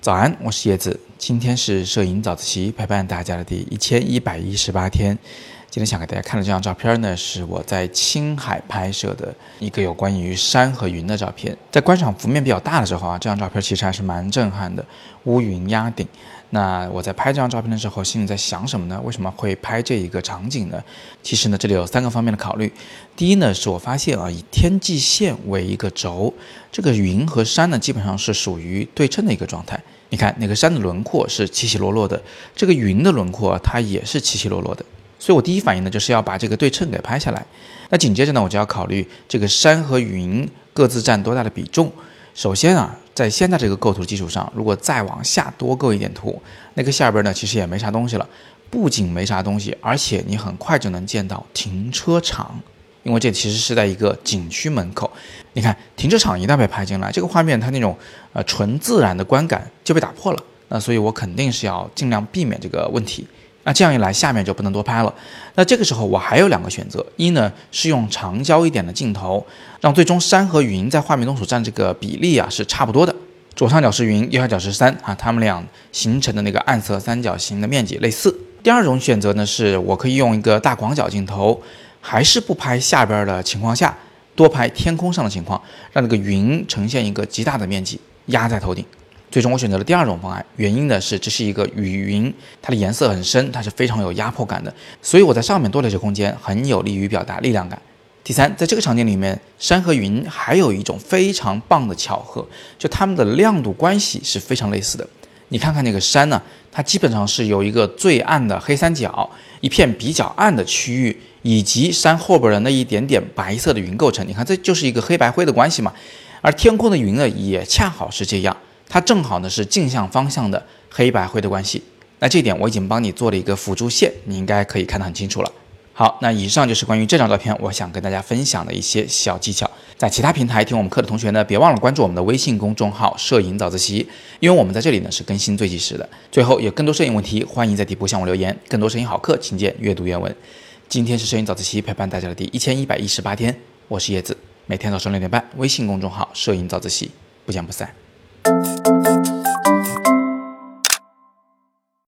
早安，我是叶子，今天是摄影早自习陪伴大家的第一千一百一十八天。今天想给大家看的这张照片呢，是我在青海拍摄的一个有关于山和云的照片。在观赏幅面比较大的时候啊，这张照片其实还是蛮震撼的，乌云压顶。那我在拍这张照片的时候，心里在想什么呢？为什么会拍这一个场景呢？其实呢，这里有三个方面的考虑。第一呢，是我发现啊，以天际线为一个轴，这个云和山呢，基本上是属于对称的一个状态。你看，那个山的轮廓是起起落落的，这个云的轮廓它也是起起落落的。所以我第一反应呢，就是要把这个对称给拍下来。那紧接着呢，我就要考虑这个山和云各自占多大的比重。首先啊，在现在这个构图基础上，如果再往下多构一点图，那个下边呢，其实也没啥东西了。不仅没啥东西，而且你很快就能见到停车场，因为这其实是在一个景区门口。你看，停车场一旦被拍进来，这个画面它那种呃纯自然的观感就被打破了。那所以我肯定是要尽量避免这个问题。那这样一来，下面就不能多拍了。那这个时候我还有两个选择：一呢是用长焦一点的镜头，让最终山和云在画面中所占这个比例啊是差不多的，左上角是云，右下角是山啊，它们俩形成的那个暗色三角形的面积类似。第二种选择呢是我可以用一个大广角镜头，还是不拍下边的情况下，多拍天空上的情况，让这个云呈现一个极大的面积压在头顶。最终我选择了第二种方案，原因呢是这是一个雨云，它的颜色很深，它是非常有压迫感的，所以我在上面多了一些空间，很有利于表达力量感。第三，在这个场景里面，山和云还有一种非常棒的巧合，就它们的亮度关系是非常类似的。你看看那个山呢，它基本上是由一个最暗的黑三角，一片比较暗的区域，以及山后边的那一点点白色的云构成。你看，这就是一个黑白灰的关系嘛。而天空的云呢，也恰好是这样。它正好呢是镜像方向的黑白灰的关系，那这点我已经帮你做了一个辅助线，你应该可以看得很清楚了。好，那以上就是关于这张照片我想跟大家分享的一些小技巧。在其他平台听我们课的同学呢，别忘了关注我们的微信公众号“摄影早自习”，因为我们在这里呢是更新最及时的。最后有更多摄影问题，欢迎在底部向我留言。更多摄影好课，请见阅读原文。今天是摄影早自习陪伴大家的第一千一百一十八天，我是叶子，每天早上六点半，微信公众号“摄影早自习”，不见不散。Thank you.